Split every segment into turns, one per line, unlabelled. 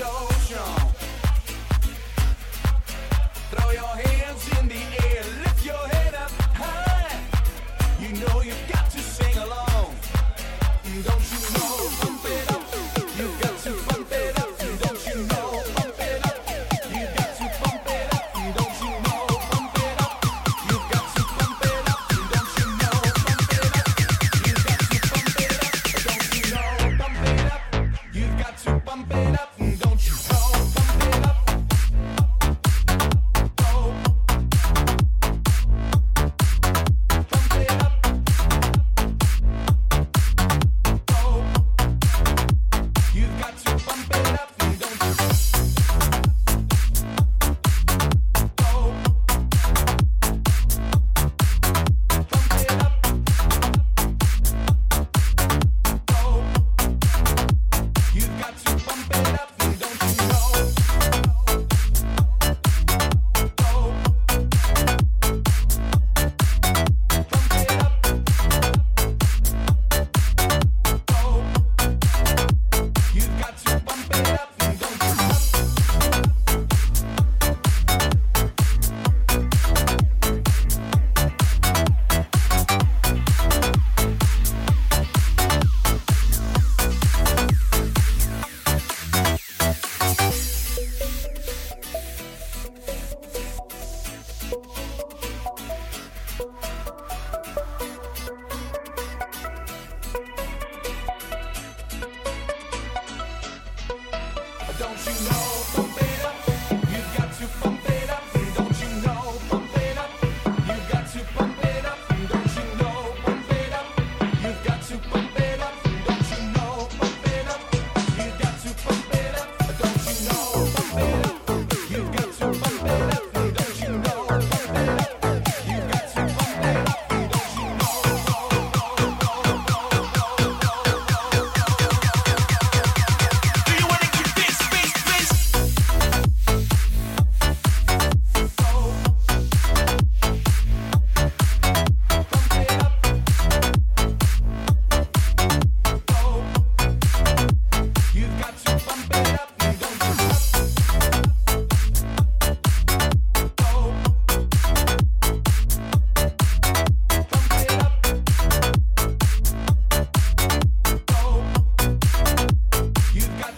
vibe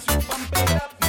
su up.